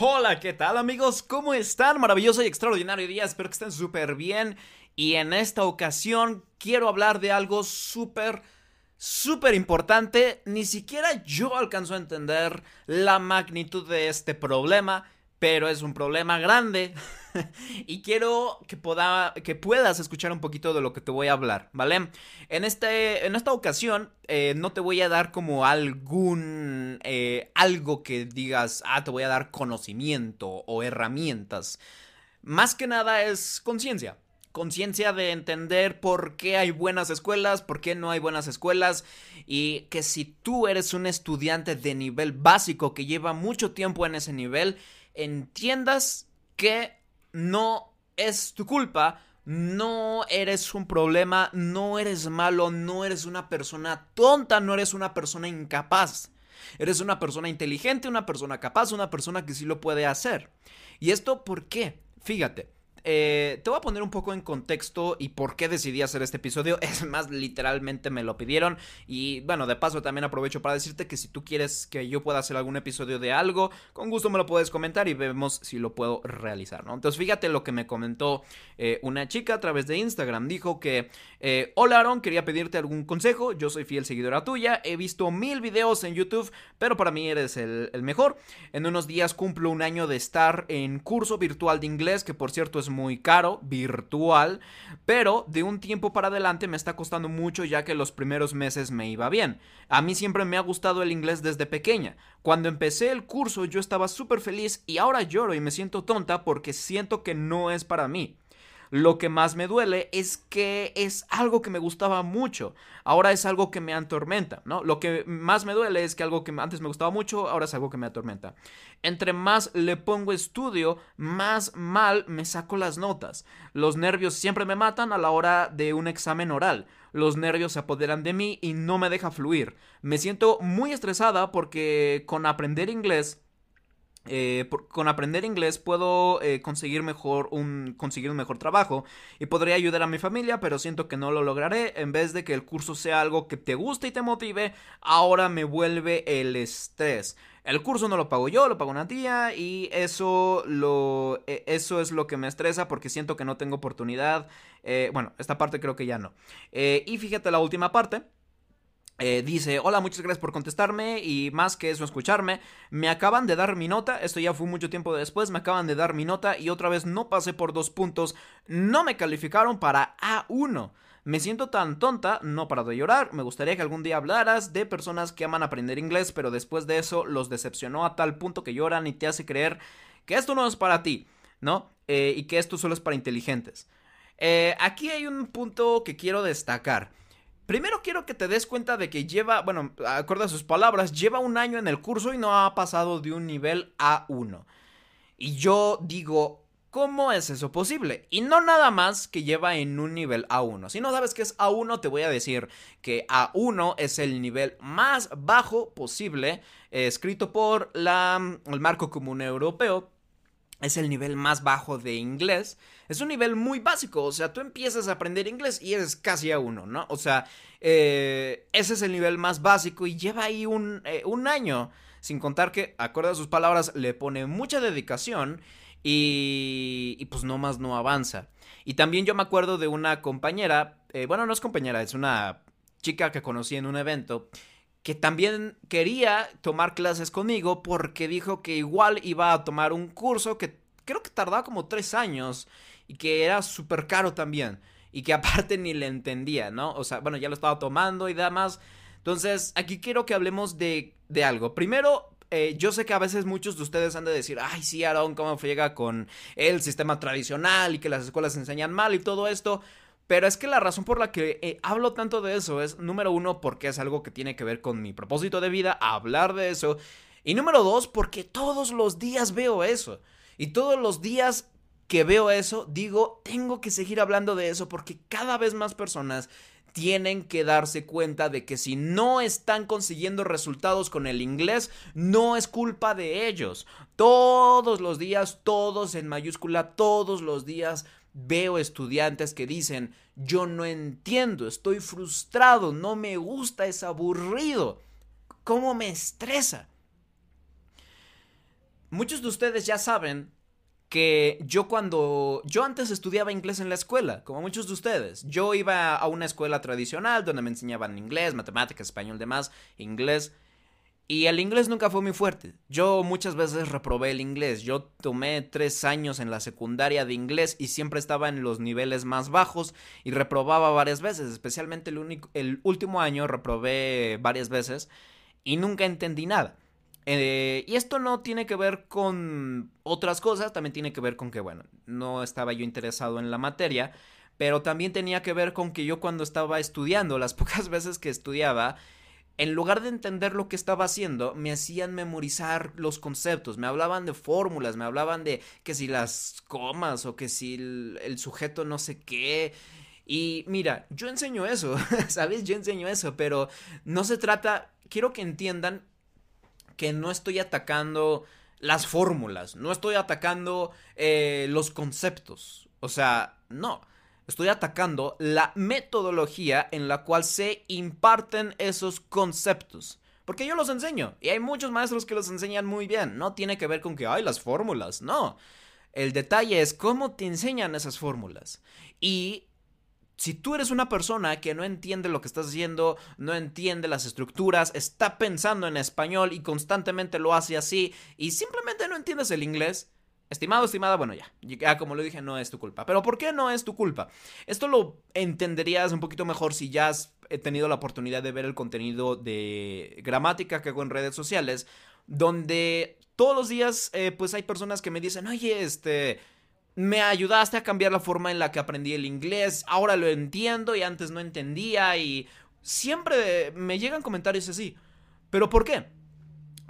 Hola, ¿qué tal amigos? ¿Cómo están? Maravilloso y extraordinario día, espero que estén súper bien. Y en esta ocasión quiero hablar de algo súper, súper importante. Ni siquiera yo alcanzo a entender la magnitud de este problema, pero es un problema grande. y quiero que, pueda, que puedas escuchar un poquito de lo que te voy a hablar, ¿vale? En, este, en esta ocasión eh, no te voy a dar como algún... Eh, algo que digas, ah, te voy a dar conocimiento o herramientas. Más que nada es conciencia conciencia de entender por qué hay buenas escuelas, por qué no hay buenas escuelas y que si tú eres un estudiante de nivel básico que lleva mucho tiempo en ese nivel, entiendas que no es tu culpa, no eres un problema, no eres malo, no eres una persona tonta, no eres una persona incapaz. Eres una persona inteligente, una persona capaz, una persona que sí lo puede hacer. ¿Y esto por qué? Fíjate, eh, te voy a poner un poco en contexto y por qué decidí hacer este episodio. Es más, literalmente me lo pidieron. Y bueno, de paso también aprovecho para decirte que si tú quieres que yo pueda hacer algún episodio de algo, con gusto me lo puedes comentar y vemos si lo puedo realizar, ¿no? Entonces fíjate lo que me comentó eh, una chica a través de Instagram. Dijo que, eh, hola Aaron, quería pedirte algún consejo. Yo soy fiel seguidora tuya. He visto mil videos en YouTube, pero para mí eres el, el mejor. En unos días cumplo un año de estar en curso virtual de inglés, que por cierto es muy caro, virtual, pero de un tiempo para adelante me está costando mucho ya que los primeros meses me iba bien. A mí siempre me ha gustado el inglés desde pequeña. Cuando empecé el curso yo estaba súper feliz y ahora lloro y me siento tonta porque siento que no es para mí. Lo que más me duele es que es algo que me gustaba mucho. Ahora es algo que me atormenta, ¿no? Lo que más me duele es que algo que antes me gustaba mucho, ahora es algo que me atormenta. Entre más le pongo estudio, más mal me saco las notas. Los nervios siempre me matan a la hora de un examen oral. Los nervios se apoderan de mí y no me deja fluir. Me siento muy estresada porque con aprender inglés eh, con aprender inglés puedo eh, conseguir mejor un conseguir un mejor trabajo y podría ayudar a mi familia pero siento que no lo lograré. En vez de que el curso sea algo que te guste y te motive ahora me vuelve el estrés. El curso no lo pago yo lo pago una tía y eso lo e, eso es lo que me estresa porque siento que no tengo oportunidad eh, bueno esta parte creo que ya no. Y fíjate la última parte eh, dice, hola, muchas gracias por contestarme y más que eso escucharme. Me acaban de dar mi nota, esto ya fue mucho tiempo después, me acaban de dar mi nota y otra vez no pasé por dos puntos, no me calificaron para A1. Me siento tan tonta, no paro de llorar, me gustaría que algún día hablaras de personas que aman aprender inglés, pero después de eso los decepcionó a tal punto que lloran y te hace creer que esto no es para ti, ¿no? Eh, y que esto solo es para inteligentes. Eh, aquí hay un punto que quiero destacar. Primero quiero que te des cuenta de que lleva, bueno, acorde a sus palabras, lleva un año en el curso y no ha pasado de un nivel A1. Y yo digo, ¿cómo es eso posible? Y no nada más que lleva en un nivel A1. Si no sabes qué es A1, te voy a decir que A1 es el nivel más bajo posible, escrito por la, el marco común europeo. Es el nivel más bajo de inglés es un nivel muy básico, o sea, tú empiezas a aprender inglés y eres casi a uno, ¿no? O sea, eh, ese es el nivel más básico y lleva ahí un, eh, un año, sin contar que, acorde a sus palabras, le pone mucha dedicación y, y pues no más no avanza. Y también yo me acuerdo de una compañera, eh, bueno, no es compañera, es una chica que conocí en un evento que también quería tomar clases conmigo porque dijo que igual iba a tomar un curso que creo que tardaba como tres años y que era súper caro también. Y que aparte ni le entendía, ¿no? O sea, bueno, ya lo estaba tomando y demás. Entonces, aquí quiero que hablemos de, de algo. Primero, eh, yo sé que a veces muchos de ustedes han de decir, ay, sí, Aaron, cómo llega con el sistema tradicional y que las escuelas enseñan mal y todo esto. Pero es que la razón por la que eh, hablo tanto de eso es, número uno, porque es algo que tiene que ver con mi propósito de vida, hablar de eso. Y número dos, porque todos los días veo eso. Y todos los días que veo eso, digo, tengo que seguir hablando de eso porque cada vez más personas tienen que darse cuenta de que si no están consiguiendo resultados con el inglés, no es culpa de ellos. Todos los días, todos en mayúscula, todos los días veo estudiantes que dicen, yo no entiendo, estoy frustrado, no me gusta, es aburrido. ¿Cómo me estresa? muchos de ustedes ya saben que yo cuando yo antes estudiaba inglés en la escuela, como muchos de ustedes, yo iba a una escuela tradicional donde me enseñaban inglés, matemáticas, español, demás, inglés. Y el inglés nunca fue muy fuerte. Yo muchas veces reprobé el inglés. Yo tomé tres años en la secundaria de inglés y siempre estaba en los niveles más bajos y reprobaba varias veces. Especialmente el, único, el último año reprobé varias veces y nunca entendí nada. Eh, y esto no tiene que ver con otras cosas, también tiene que ver con que, bueno, no estaba yo interesado en la materia, pero también tenía que ver con que yo cuando estaba estudiando, las pocas veces que estudiaba, en lugar de entender lo que estaba haciendo, me hacían memorizar los conceptos, me hablaban de fórmulas, me hablaban de que si las comas o que si el, el sujeto no sé qué. Y mira, yo enseño eso, ¿sabes? Yo enseño eso, pero no se trata, quiero que entiendan que no estoy atacando las fórmulas, no estoy atacando eh, los conceptos. O sea, no. Estoy atacando la metodología en la cual se imparten esos conceptos. Porque yo los enseño. Y hay muchos maestros que los enseñan muy bien. No tiene que ver con que hay las fórmulas. No. El detalle es cómo te enseñan esas fórmulas. Y si tú eres una persona que no entiende lo que estás haciendo, no entiende las estructuras, está pensando en español y constantemente lo hace así y simplemente no entiendes el inglés, estimado, estimada, bueno ya, ya como lo dije, no es tu culpa. Pero ¿por qué no es tu culpa? Esto lo entenderías un poquito mejor si ya has tenido la oportunidad de ver el contenido de gramática que hago en redes sociales, donde todos los días eh, pues hay personas que me dicen, oye, este me ayudaste a cambiar la forma en la que aprendí el inglés, ahora lo entiendo y antes no entendía y siempre me llegan comentarios así. ¿Pero por qué?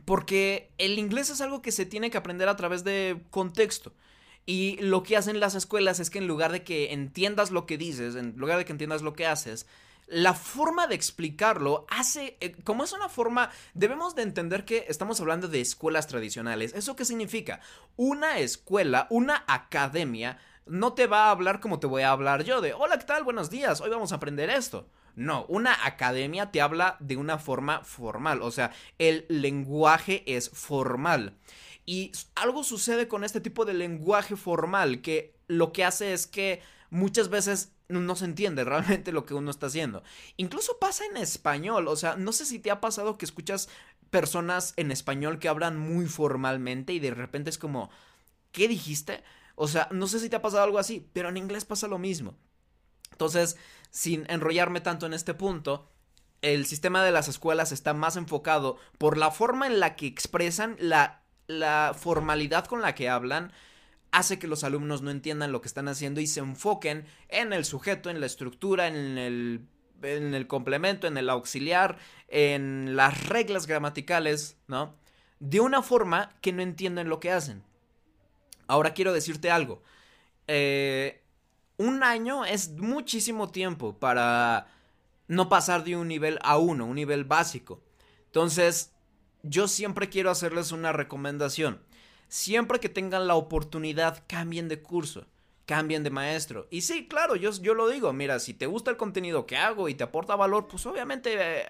Porque el inglés es algo que se tiene que aprender a través de contexto. Y lo que hacen las escuelas es que en lugar de que entiendas lo que dices, en lugar de que entiendas lo que haces, la forma de explicarlo hace, eh, como es una forma, debemos de entender que estamos hablando de escuelas tradicionales. ¿Eso qué significa? Una escuela, una academia, no te va a hablar como te voy a hablar yo, de, hola, ¿qué tal? Buenos días, hoy vamos a aprender esto. No, una academia te habla de una forma formal, o sea, el lenguaje es formal. Y algo sucede con este tipo de lenguaje formal que lo que hace es que muchas veces no, se entiende realmente lo que uno está haciendo. Incluso pasa en español, o sea, no sé si te ha pasado que escuchas personas en español que hablan muy formalmente y de repente es como, ¿qué dijiste? O sea, no sé si te ha pasado algo así, pero en inglés pasa lo mismo. Entonces, sin enrollarme tanto en este punto, el sistema de las escuelas está más enfocado por la forma en la que expresan, la, la formalidad con la que hablan, hace que los alumnos no entiendan lo que están haciendo y se enfoquen en el sujeto, en la estructura, en el, en el complemento, en el auxiliar, en las reglas gramaticales, ¿no? De una forma que no entienden lo que hacen. Ahora quiero decirte algo. Eh, un año es muchísimo tiempo para no pasar de un nivel a uno, un nivel básico. Entonces, yo siempre quiero hacerles una recomendación siempre que tengan la oportunidad, cambien de curso, cambien de maestro. Y sí, claro, yo, yo lo digo, mira, si te gusta el contenido que hago y te aporta valor, pues obviamente eh,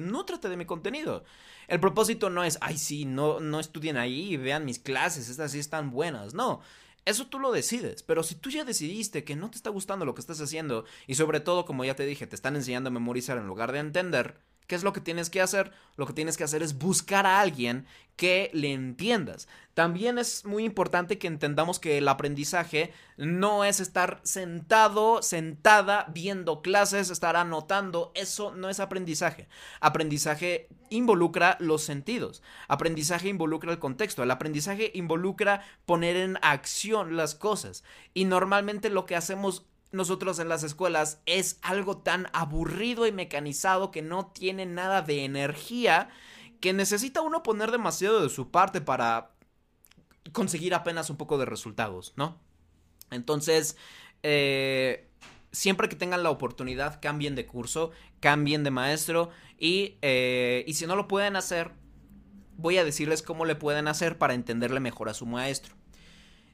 eh, de mi contenido. El propósito no es, ay, sí, no, no estudien ahí y vean mis clases, estas sí están buenas. No, eso tú lo decides, pero si tú ya decidiste que no te está gustando lo que estás haciendo y sobre todo, como ya te dije, te están enseñando a memorizar en lugar de entender, ¿Qué es lo que tienes que hacer? Lo que tienes que hacer es buscar a alguien que le entiendas. También es muy importante que entendamos que el aprendizaje no es estar sentado, sentada, viendo clases, estar anotando. Eso no es aprendizaje. Aprendizaje involucra los sentidos. Aprendizaje involucra el contexto. El aprendizaje involucra poner en acción las cosas. Y normalmente lo que hacemos nosotros en las escuelas es algo tan aburrido y mecanizado que no tiene nada de energía que necesita uno poner demasiado de su parte para conseguir apenas un poco de resultados, ¿no? Entonces, eh, siempre que tengan la oportunidad, cambien de curso, cambien de maestro y, eh, y si no lo pueden hacer, voy a decirles cómo le pueden hacer para entenderle mejor a su maestro.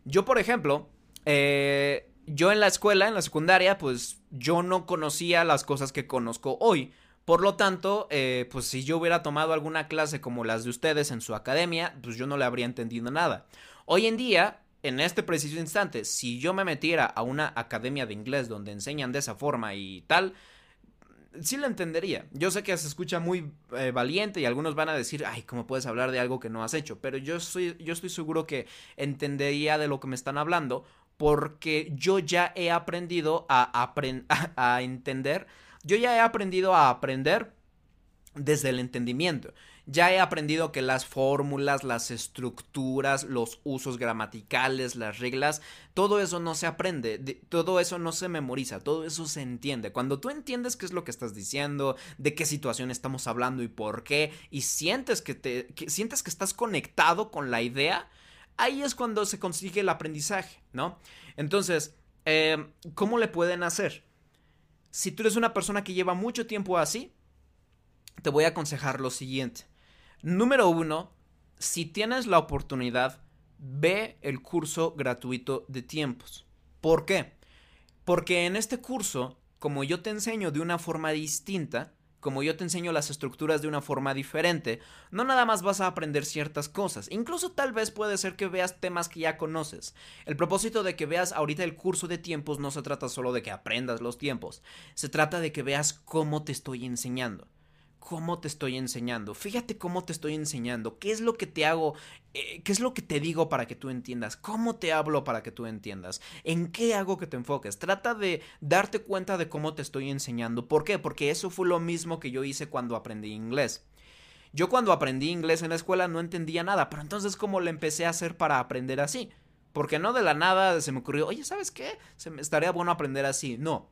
Yo, por ejemplo, eh, yo en la escuela, en la secundaria, pues yo no conocía las cosas que conozco hoy. Por lo tanto, eh, pues si yo hubiera tomado alguna clase como las de ustedes en su academia, pues yo no le habría entendido nada. Hoy en día, en este preciso instante, si yo me metiera a una academia de inglés donde enseñan de esa forma y tal, sí lo entendería. Yo sé que se escucha muy eh, valiente y algunos van a decir, ay, ¿cómo puedes hablar de algo que no has hecho? Pero yo, soy, yo estoy seguro que entendería de lo que me están hablando porque yo ya he aprendido a, a entender yo ya he aprendido a aprender desde el entendimiento. Ya he aprendido que las fórmulas, las estructuras, los usos gramaticales, las reglas, todo eso no se aprende, todo eso no se memoriza, todo eso se entiende. Cuando tú entiendes qué es lo que estás diciendo, de qué situación estamos hablando y por qué, y sientes que te sientes que estás conectado con la idea, ahí es cuando se consigue el aprendizaje, ¿no? Entonces, eh, ¿cómo le pueden hacer? Si tú eres una persona que lleva mucho tiempo así, te voy a aconsejar lo siguiente. Número uno, si tienes la oportunidad, ve el curso gratuito de tiempos. ¿Por qué? Porque en este curso, como yo te enseño de una forma distinta, como yo te enseño las estructuras de una forma diferente, no nada más vas a aprender ciertas cosas, incluso tal vez puede ser que veas temas que ya conoces. El propósito de que veas ahorita el curso de tiempos no se trata solo de que aprendas los tiempos, se trata de que veas cómo te estoy enseñando cómo te estoy enseñando. Fíjate cómo te estoy enseñando. ¿Qué es lo que te hago? Eh, ¿Qué es lo que te digo para que tú entiendas? ¿Cómo te hablo para que tú entiendas? ¿En qué hago que te enfoques? Trata de darte cuenta de cómo te estoy enseñando. ¿Por qué? Porque eso fue lo mismo que yo hice cuando aprendí inglés. Yo cuando aprendí inglés en la escuela no entendía nada, pero entonces ¿cómo le empecé a hacer para aprender así? Porque no de la nada se me ocurrió, oye, ¿sabes qué? Se me estaría bueno aprender así. No.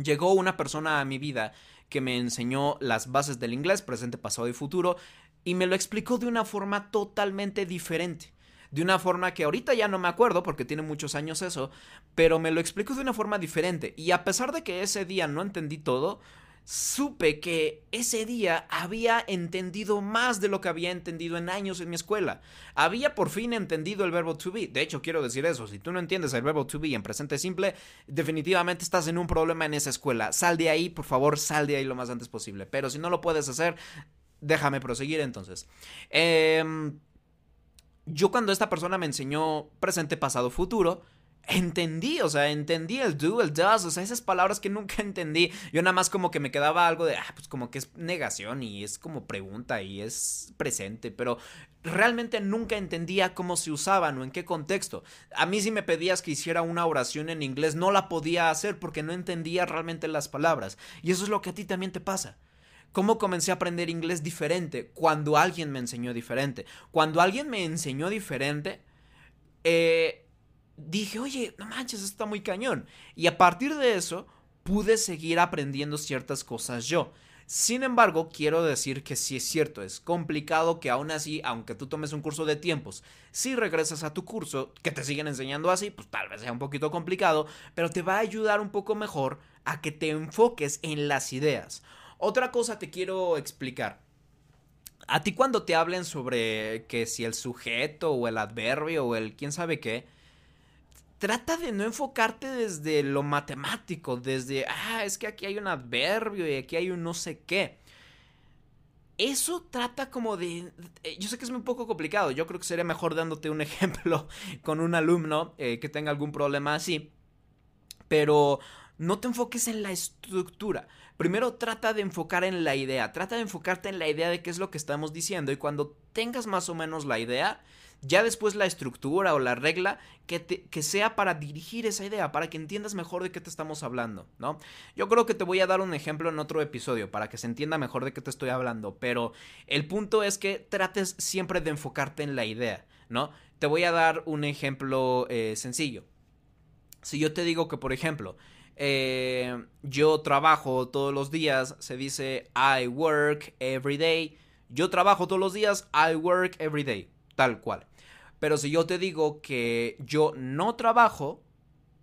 Llegó una persona a mi vida que me enseñó las bases del inglés, presente, pasado y futuro, y me lo explicó de una forma totalmente diferente. De una forma que ahorita ya no me acuerdo porque tiene muchos años eso, pero me lo explicó de una forma diferente. Y a pesar de que ese día no entendí todo, supe que ese día había entendido más de lo que había entendido en años en mi escuela. Había por fin entendido el verbo to be. De hecho, quiero decir eso, si tú no entiendes el verbo to be en presente simple, definitivamente estás en un problema en esa escuela. Sal de ahí, por favor, sal de ahí lo más antes posible. Pero si no lo puedes hacer, déjame proseguir entonces. Eh, yo cuando esta persona me enseñó presente, pasado, futuro, entendí, o sea, entendí el do, el does, o sea, esas palabras que nunca entendí. Yo nada más como que me quedaba algo de, ah, pues como que es negación y es como pregunta y es presente, pero realmente nunca entendía cómo se usaban o en qué contexto. A mí si me pedías que hiciera una oración en inglés, no la podía hacer porque no entendía realmente las palabras. Y eso es lo que a ti también te pasa. ¿Cómo comencé a aprender inglés diferente? Cuando alguien me enseñó diferente. Cuando alguien me enseñó diferente, eh, dije, oye, no manches, esto está muy cañón. Y a partir de eso, pude seguir aprendiendo ciertas cosas yo. Sin embargo, quiero decir que sí es cierto, es complicado que aún así, aunque tú tomes un curso de tiempos, si regresas a tu curso, que te siguen enseñando así, pues tal vez sea un poquito complicado, pero te va a ayudar un poco mejor a que te enfoques en las ideas. Otra cosa te quiero explicar. A ti cuando te hablen sobre que si el sujeto o el adverbio o el quién sabe qué, trata de no enfocarte desde lo matemático, desde, ah, es que aquí hay un adverbio y aquí hay un no sé qué. Eso trata como de... Eh, yo sé que es un poco complicado, yo creo que sería mejor dándote un ejemplo con un alumno eh, que tenga algún problema así, pero no te enfoques en la estructura. Primero trata de enfocar en la idea, trata de enfocarte en la idea de qué es lo que estamos diciendo y cuando tengas más o menos la idea, ya después la estructura o la regla que, sea para dirigir esa idea, para que entiendas mejor de qué te estamos hablando, ¿no? Yo creo que te voy a dar un ejemplo en otro episodio para que se entienda mejor de qué te estoy hablando, pero el punto es que trates siempre de enfocarte en la idea, ¿no? Te voy a dar un ejemplo eh, sencillo. Si yo te digo que, por ejemplo, eh, yo trabajo todos los días, se dice I work every day. Yo trabajo todos los días, I work every day, tal cual. Pero si yo te digo que yo no trabajo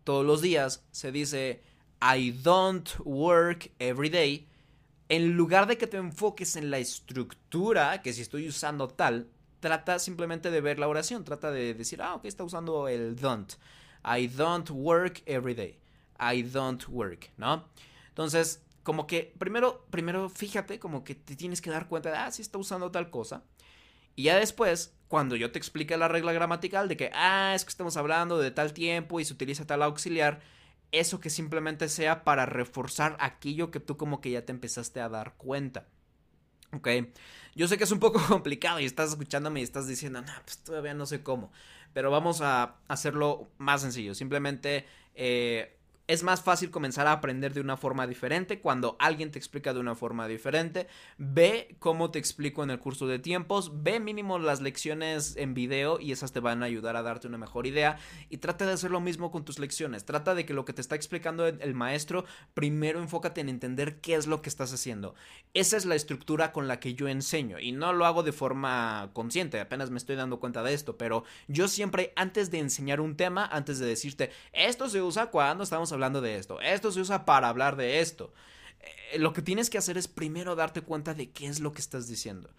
todos los días, se dice I don't work every day. En lugar de que te enfoques en la estructura, que si estoy usando tal, trata simplemente de ver la oración, trata de decir, ah, ok, está usando el don't. I don't work every day. I don't work, ¿no? Entonces, como que primero, primero fíjate, como que te tienes que dar cuenta de, ah, sí está usando tal cosa. Y ya después, cuando yo te explique la regla gramatical de que, ah, es que estamos hablando de tal tiempo y se utiliza tal auxiliar, eso que simplemente sea para reforzar aquello que tú como que ya te empezaste a dar cuenta. Ok, yo sé que es un poco complicado y estás escuchándome y estás diciendo, no, pues todavía no sé cómo, pero vamos a hacerlo más sencillo, simplemente eh, es más fácil comenzar a aprender de una forma diferente cuando alguien te explica de una forma diferente. Ve cómo te explico en el curso de tiempos, ve mínimo las lecciones en video y esas te van a ayudar a darte una mejor idea y trata de hacer lo mismo con tus lecciones. Trata de que lo que te está explicando el maestro, primero enfócate en entender qué es lo que estás haciendo. Esa es la estructura con la que yo enseño y no lo hago de forma consciente, apenas me estoy dando cuenta de esto, pero yo siempre antes de enseñar un tema, antes de decirte, esto se usa cuando estamos hablando hablando de esto, esto se usa para hablar de esto. Eh, lo que tienes que hacer es primero darte cuenta de qué es lo que estás diciendo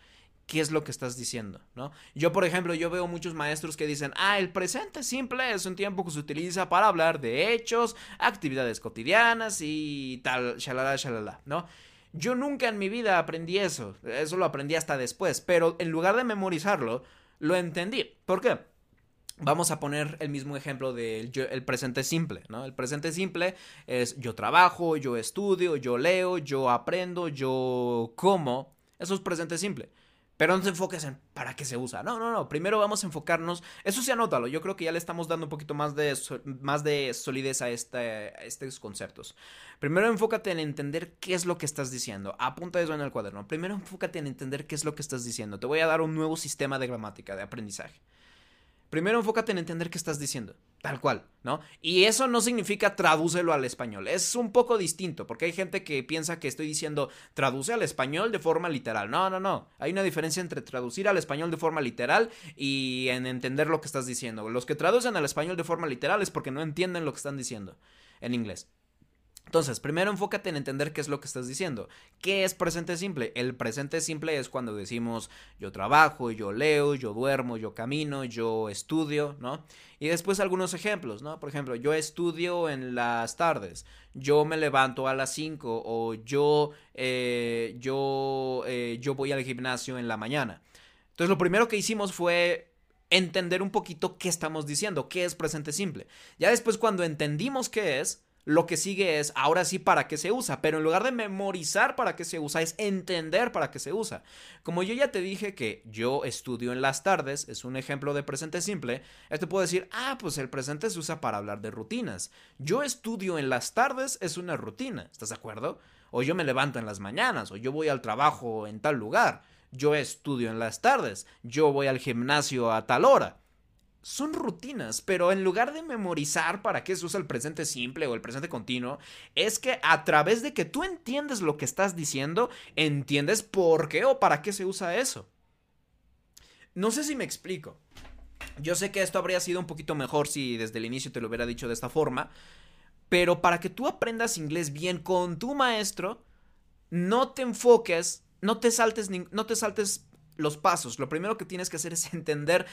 qué es lo que estás diciendo, ¿no? Yo, por ejemplo, yo veo muchos maestros que dicen, ah, el presente simple es un tiempo que se utiliza para hablar de hechos, actividades cotidianas y tal, shalala, shalala, ¿no? Yo nunca en mi vida aprendí eso, eso lo aprendí hasta después, pero en lugar de memorizarlo, lo entendí. ¿Por qué? Vamos a poner el mismo ejemplo del el presente simple, ¿no? El presente simple es yo trabajo, yo estudio, yo leo, yo aprendo, yo como. Eso es presente simple. Pero no te enfoques en para qué se usa. No, no, no. Primero vamos a enfocarnos. Eso sí, anótalo. Yo creo que ya le estamos dando un poquito más de, más de solidez a, este, a estos conceptos. Primero enfócate en entender qué es lo que estás diciendo. Apunta eso en el cuaderno. Primero enfócate en entender qué es lo que estás diciendo. Te voy a dar un nuevo sistema de gramática, de aprendizaje. Primero enfócate en entender qué estás diciendo, tal cual, ¿no? Y eso no significa tradúcelo al español, es un poco distinto, porque hay gente que piensa que estoy diciendo traduce al español de forma literal. No, no, no, hay una diferencia entre traducir al español de forma literal y en entender lo que estás diciendo. Los que traducen al español de forma literal es porque no entienden lo que están diciendo en inglés. Entonces, primero enfócate en entender qué es lo que estás diciendo. ¿Qué es presente simple? El presente simple es cuando decimos yo trabajo, yo leo, yo duermo, yo camino, yo estudio, ¿no? Y después algunos ejemplos, ¿no? Por ejemplo, yo estudio en las tardes, yo me levanto a las 5 o yo, eh, yo, eh, yo voy al gimnasio en la mañana. Entonces, lo primero que hicimos fue entender un poquito qué estamos diciendo, qué es presente simple. Ya después cuando entendimos qué es, lo que sigue es ahora sí para qué se usa, pero en lugar de memorizar para qué se usa, es entender para qué se usa. Como yo ya te dije que yo estudio en las tardes, es un ejemplo de presente simple, esto puedo decir, ah, pues el presente se usa para hablar de rutinas. Yo estudio en las tardes es una rutina, ¿estás de acuerdo? O yo me levanto en las mañanas, o yo voy al trabajo en tal lugar, yo estudio en las tardes, yo voy al gimnasio a tal hora son rutinas, pero en lugar de memorizar para qué se usa el presente simple o el presente continuo, es que a través de que tú entiendes lo que estás diciendo, entiendes por qué o para qué se usa eso. No sé si me explico. Yo sé que esto habría sido un poquito mejor si desde el inicio te lo hubiera dicho de esta forma, pero para que tú aprendas inglés bien con tu maestro, no te enfoques, no te saltes, no te saltes los pasos. Lo primero que tienes que hacer es entender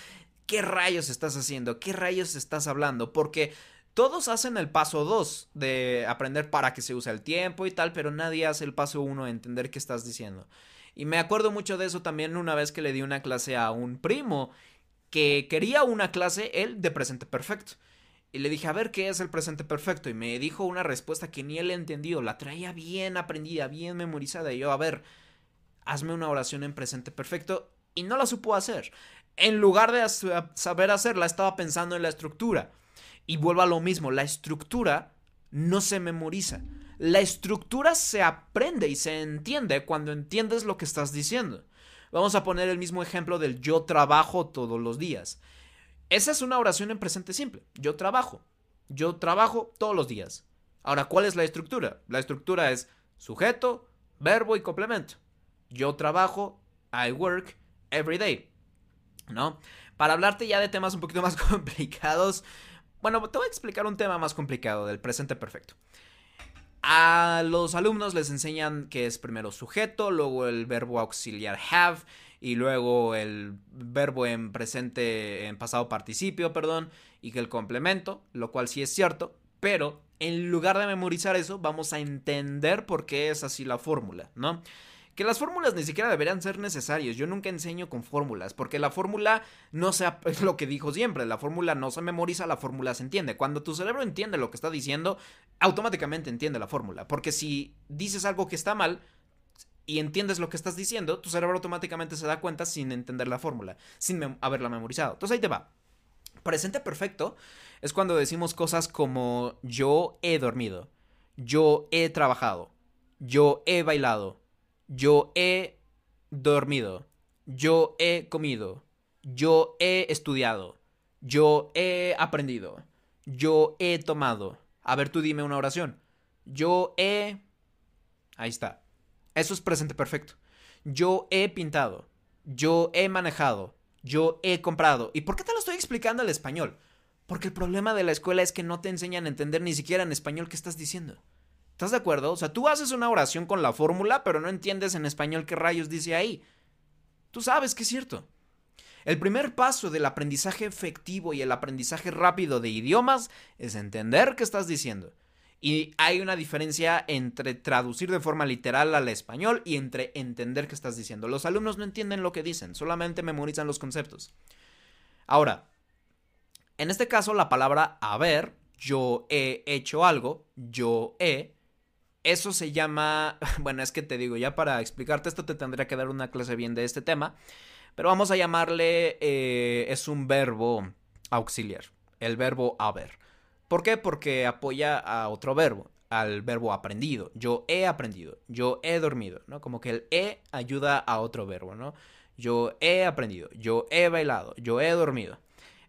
qué rayos estás haciendo, qué rayos estás hablando, porque todos hacen el paso 2 de aprender para que se use el tiempo y tal, pero nadie hace el paso 1 de entender qué estás diciendo. Y me acuerdo mucho de eso también una vez que le di una clase a un primo que quería una clase él de presente perfecto. Y le dije, a ver, ¿qué es el presente perfecto? Y me dijo una respuesta que ni él entendido, la traía bien aprendida, bien memorizada. Y yo, a ver, hazme una oración en presente perfecto. Y no la supo hacer en lugar de saber hacerla, estaba pensando en la estructura. Y vuelvo a lo mismo, la estructura no se memoriza. La estructura se aprende y se entiende cuando entiendes lo que estás diciendo. Vamos a poner el mismo ejemplo del yo trabajo todos los días. Esa es una oración en presente simple. Yo trabajo. Yo trabajo todos los días. Ahora, ¿cuál es la estructura? La estructura es sujeto, verbo y complemento. Yo trabajo, I work every day. ¿No? Para hablarte ya de temas un poquito más complicados, bueno, te voy a explicar un tema más complicado del presente perfecto. A los alumnos les enseñan que es primero sujeto, luego el verbo auxiliar have y luego el verbo en presente, en pasado participio, perdón, y que el complemento, lo cual sí es cierto, Pero en lugar de memorizar eso, vamos a entender por qué es así la fórmula, ¿no? Que las fórmulas ni siquiera deberían ser necesarias. Yo nunca enseño con fórmulas, porque la fórmula no se... Es lo que dijo siempre, la fórmula no se memoriza, la fórmula se entiende. Cuando tu cerebro entiende lo que está diciendo, automáticamente entiende la fórmula. Porque si dices algo que está mal y entiendes lo que estás diciendo, tu cerebro automáticamente se da cuenta sin entender la fórmula, sin haberla memorizado. Entonces ahí te va. Presente perfecto es cuando decimos cosas como yo he dormido, yo he trabajado, yo he bailado, yo he dormido, yo he comido, yo he estudiado, yo he aprendido, yo he tomado. A ver, tú dime una oración. Yo he... Ahí está. Eso es presente perfecto. Yo he pintado, yo he manejado, yo he comprado. ¿Y por qué te lo estoy explicando al español? Porque el problema de la escuela es que no te enseñan a entender ni siquiera en español qué estás diciendo. ¿Estás de acuerdo? O sea, tú haces una oración con la fórmula, pero no entiendes en español qué rayos dice ahí. Tú sabes que es cierto. El primer paso del aprendizaje efectivo y el aprendizaje rápido de idiomas es entender qué estás diciendo. Y hay una diferencia entre traducir de forma literal al español y entre entender qué estás diciendo. Los alumnos no entienden lo que dicen, solamente memorizan los conceptos. Ahora, en este caso la palabra haber, yo he hecho algo, yo he, eso se llama, bueno, es que te digo, ya para explicarte esto te tendría que dar una clase bien de este tema, pero vamos a llamarle, eh, es un verbo auxiliar, el verbo haber. ¿Por qué? Porque apoya a otro verbo, al verbo aprendido. Yo he aprendido, yo he dormido, ¿no? Como que el he ayuda a otro verbo, ¿no? Yo he aprendido, yo he bailado, yo he dormido.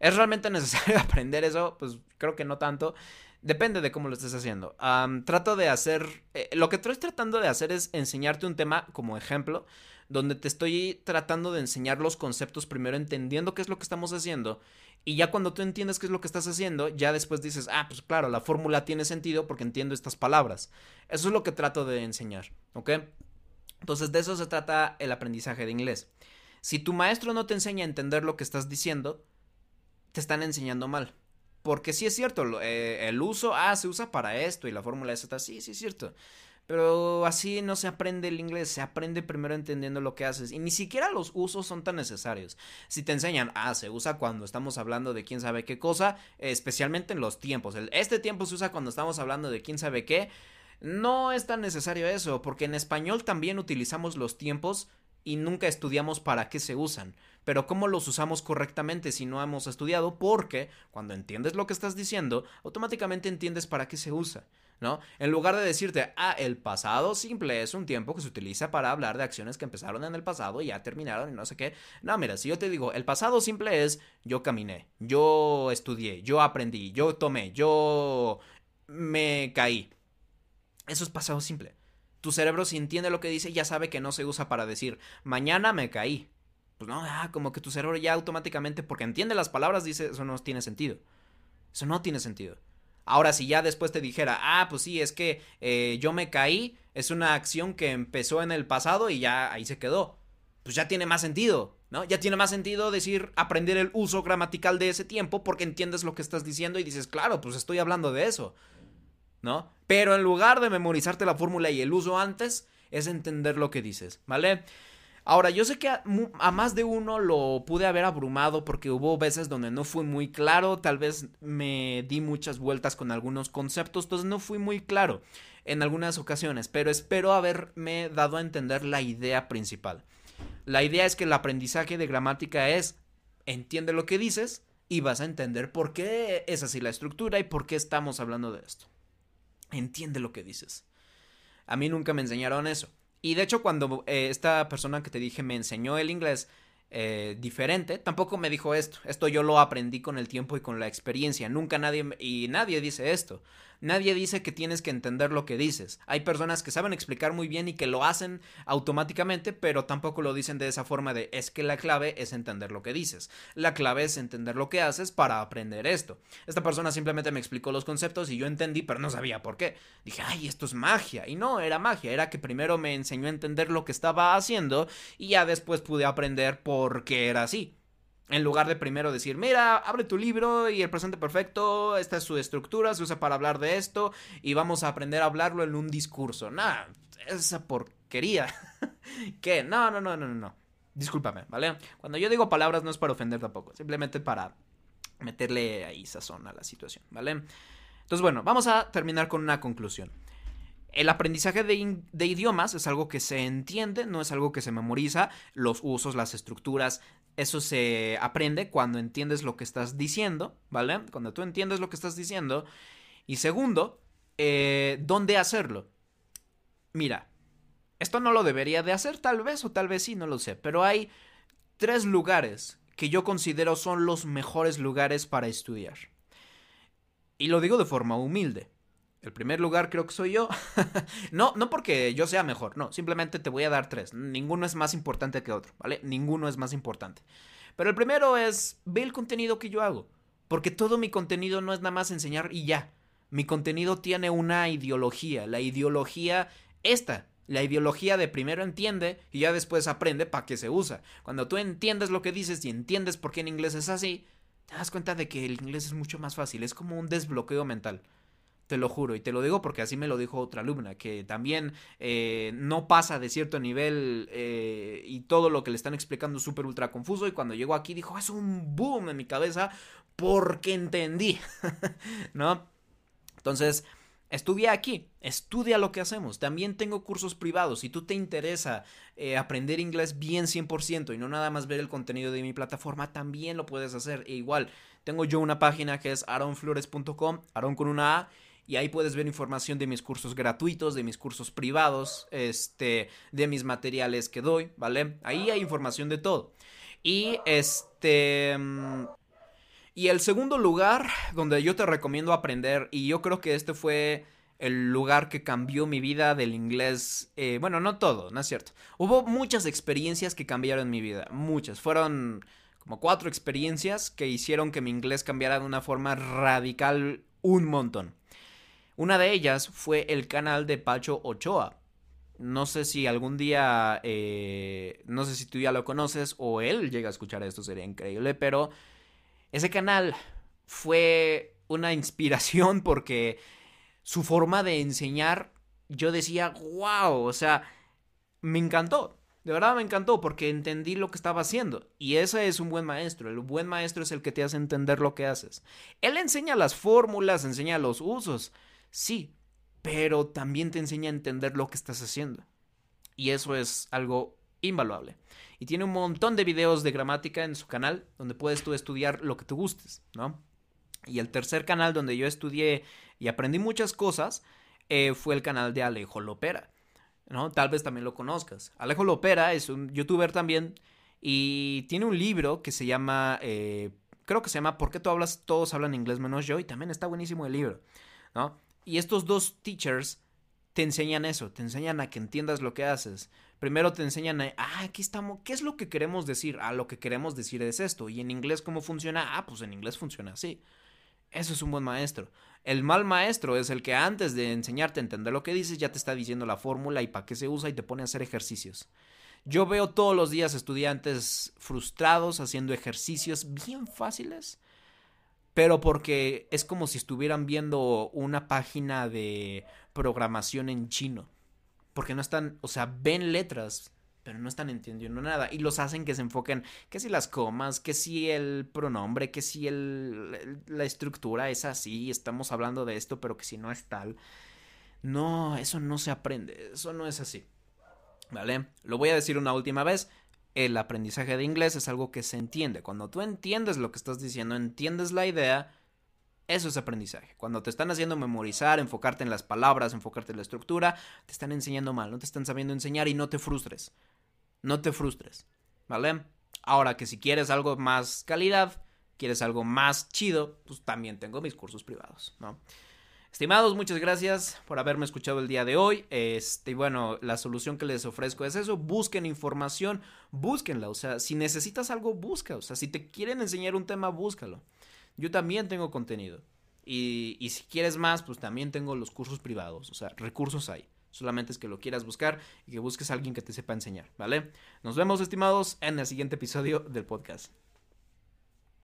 ¿Es realmente necesario aprender eso? Pues creo que no tanto. Depende de cómo lo estés haciendo. trato de hacer. Eh, lo que estoy tratando de hacer es enseñarte un tema como ejemplo, donde te estoy tratando de enseñar los conceptos primero entendiendo qué es lo que estamos haciendo. Y ya cuando tú entiendes qué es lo que estás haciendo, ya después dices, ah, pues claro, la fórmula tiene sentido porque entiendo estas palabras. Eso es lo que trato de enseñar, ¿ok? Entonces de eso se trata el aprendizaje de inglés. Si tu maestro no te enseña a entender lo que estás diciendo, te están enseñando mal. Porque sí es cierto, eh, el uso, ah, se usa para esto y la fórmula esta, sí, sí es cierto. Pero así no se aprende el inglés, se aprende primero entendiendo lo que haces. Y ni siquiera los usos son tan necesarios. Si te enseñan, ah, se usa cuando estamos hablando de quién sabe qué cosa, especialmente en los tiempos. este tiempo se usa cuando estamos hablando de quién sabe qué. No es tan necesario eso, porque en español también utilizamos los tiempos y nunca estudiamos para qué se usan. Pero cómo los usamos correctamente si no hemos estudiado, porque cuando entiendes lo que estás diciendo, automáticamente entiendes para qué se usa. ¿No? En lugar de decirte, ah, el pasado simple es un tiempo que se utiliza para hablar de acciones que empezaron en el pasado y ya terminaron y no sé qué. No, mira, si yo te digo, el pasado simple es yo caminé, yo estudié, yo aprendí, yo tomé, yo me caí. Eso es pasado simple. Tu cerebro si entiende lo que dice ya sabe que no se usa para decir mañana me caí. Pues no, ah, como que tu cerebro ya automáticamente, porque entiende las palabras, dice eso no tiene sentido. Eso no tiene sentido. Ahora, si ya después te dijera, ah, pues sí, es que eh, yo me caí, es una acción que empezó en el pasado y ya ahí se quedó. Pues ya tiene más sentido, ¿no? Ya tiene más sentido decir, aprender el uso gramatical de ese tiempo porque entiendes lo que estás diciendo y dices, claro, pues estoy hablando de eso. ¿no? Pero en lugar de memorizarte la fórmula y el uso antes, es entender lo que dices, ¿vale? Ahora, yo sé que a, más de uno lo pude haber abrumado porque hubo veces donde no fui muy claro, tal vez me di muchas vueltas con algunos conceptos, entonces no fui muy claro en algunas ocasiones, pero espero haberme dado a entender la idea principal. La idea es que el aprendizaje de gramática es entiende lo que dices y vas a entender por qué es así la estructura y por qué estamos hablando de esto. Entiende lo que dices. A mí nunca me enseñaron eso. Y de hecho, cuando eh, esta persona que te dije me enseñó el inglés eh, diferente, tampoco me dijo esto. Esto yo lo aprendí con el tiempo y con la experiencia. Nunca nadie, y nadie dice esto. Nadie dice que tienes que entender lo que dices. Hay personas que saben explicar muy bien y que lo hacen automáticamente, pero tampoco lo dicen de esa forma de es que la clave es entender lo que dices. La clave es entender lo que haces para aprender esto. Esta persona simplemente me explicó los conceptos y yo entendí, pero no sabía por qué. Dije, ay, esto es magia. Y no, era magia. Era que primero me enseñó a entender lo que estaba haciendo y ya después pude aprender por qué era así. En lugar de primero decir, mira, abre tu libro y el presente perfecto, esta es su estructura, se usa para hablar de esto y vamos a aprender a hablarlo en un discurso. Nada, esa porquería. ¿Qué? No, no, no, no, no. Discúlpame, ¿vale? Cuando yo digo palabras no es para ofender tampoco, simplemente para meterle ahí sazón a la situación, ¿vale? Entonces, bueno, vamos a terminar con una conclusión. El aprendizaje de, idiomas es algo que se entiende, no es algo que se memoriza. Los usos, las estructuras, eso se aprende cuando entiendes lo que estás diciendo, ¿vale? Cuando tú entiendes lo que estás diciendo. Y segundo, eh, ¿dónde hacerlo? Mira, esto no lo debería de hacer, tal vez o tal vez sí, no lo sé. Pero hay tres lugares que yo considero son los mejores lugares para estudiar. Y lo digo de forma humilde. El primer lugar creo que soy yo. no, no porque yo sea mejor, no, simplemente te voy a dar tres. Ninguno es más importante que otro, ¿vale? Ninguno es más importante. Pero el primero es, ve el contenido que yo hago. Porque todo mi contenido no es nada más enseñar y ya. Mi contenido tiene una ideología. La ideología, esta, la ideología de primero entiende y ya después aprende para qué se usa. Cuando tú entiendes lo que dices y entiendes por qué en inglés es así, te das cuenta de que el inglés es mucho más fácil. Es como un desbloqueo mental. Te lo juro, y te lo digo porque así me lo dijo otra alumna, que también eh, no pasa de cierto nivel eh, y todo lo que le están explicando súper ultra confuso. Y cuando llegó aquí dijo, es un boom en mi cabeza porque entendí, ¿no? Entonces, Estudia aquí, estudia lo que hacemos. También tengo cursos privados. Si tú te interesa eh, aprender inglés bien 100% y no nada más ver el contenido de mi plataforma, también lo puedes hacer. E igual, tengo yo una página que es aronflores.com, aron con una A y ahí puedes ver información de mis cursos gratuitos, de mis cursos privados, este, de mis materiales que doy, ¿vale? Ahí hay información de todo. Y este... Y el segundo lugar donde yo te recomiendo aprender, y yo creo que este fue el lugar que cambió mi vida del inglés. Eh, bueno, no todo, no es cierto. Hubo muchas experiencias que cambiaron mi vida, muchas. Fueron como cuatro experiencias que hicieron que mi inglés cambiara de una forma radical un montón. Una de ellas fue el canal de Pacho Ochoa. No sé si algún día, eh, no sé si tú ya lo conoces o él llega a escuchar esto, sería increíble, pero ese canal fue una inspiración porque su forma de enseñar, yo decía, wow, o sea, me encantó. De verdad me encantó porque entendí lo que estaba haciendo. Y ese es un buen maestro. El buen maestro es el que te hace entender lo que haces. Él enseña las fórmulas, enseña los usos. Sí, pero también te enseña a entender lo que estás haciendo. Y eso es algo invaluable. Y tiene un montón de videos de gramática en su canal donde puedes tú estudiar lo que te gustes, ¿no? Y el tercer canal donde yo estudié y aprendí muchas cosas eh, fue el canal de Alejo Lopera, ¿no? Tal vez también lo conozcas. Alejo Lopera es un youtuber también y tiene un libro que se llama, eh, creo que se llama ¿Por qué tú hablas, todos hablan inglés menos yo? Y también está buenísimo el libro, ¿no? Y estos dos teachers te enseñan eso, te enseñan a que entiendas lo que haces. Primero te enseñan a, ah, aquí estamos, ¿qué es lo que queremos decir? Ah, lo que queremos decir es esto. ¿Y en inglés cómo funciona? Ah, pues en inglés funciona así. Eso es un buen maestro. El mal maestro es el que antes de enseñarte a entender lo que dices ya te está diciendo la fórmula y para qué se usa y te pone a hacer ejercicios. Yo veo todos los días estudiantes frustrados haciendo ejercicios bien fáciles pero porque es como si estuvieran viendo una página de programación en chino. Porque no están, o sea, ven letras, pero no están entendiendo nada. Y los hacen que se enfoquen, que si las comas, que si el pronombre, que si el, la estructura es así, estamos hablando de esto, pero que si no es tal. No, eso no se aprende, eso no es así. ¿Vale? Lo voy a decir una última vez el aprendizaje de inglés es algo que se entiende. Cuando tú entiendes lo que estás diciendo, entiendes la idea, eso es aprendizaje. Cuando te están haciendo memorizar, enfocarte en las palabras, enfocarte en la estructura, te están enseñando mal, no te están sabiendo enseñar y no te frustres. No te frustres. ¿Vale? Ahora que si quieres algo más calidad, quieres algo más chido, pues también tengo mis cursos privados, ¿no? Estimados, muchas gracias por haberme escuchado el día de hoy. Este, bueno, la solución que les ofrezco es eso, busquen información, búsquenla, o sea, si necesitas algo, busca, o sea, si te quieren enseñar un tema, búscalo. Yo también tengo contenido. Y, y si quieres más, pues también tengo los cursos privados, o sea, recursos hay. Solamente es que lo quieras buscar y que busques a alguien que te sepa enseñar, ¿vale? Nos vemos, estimados, en el siguiente episodio del podcast.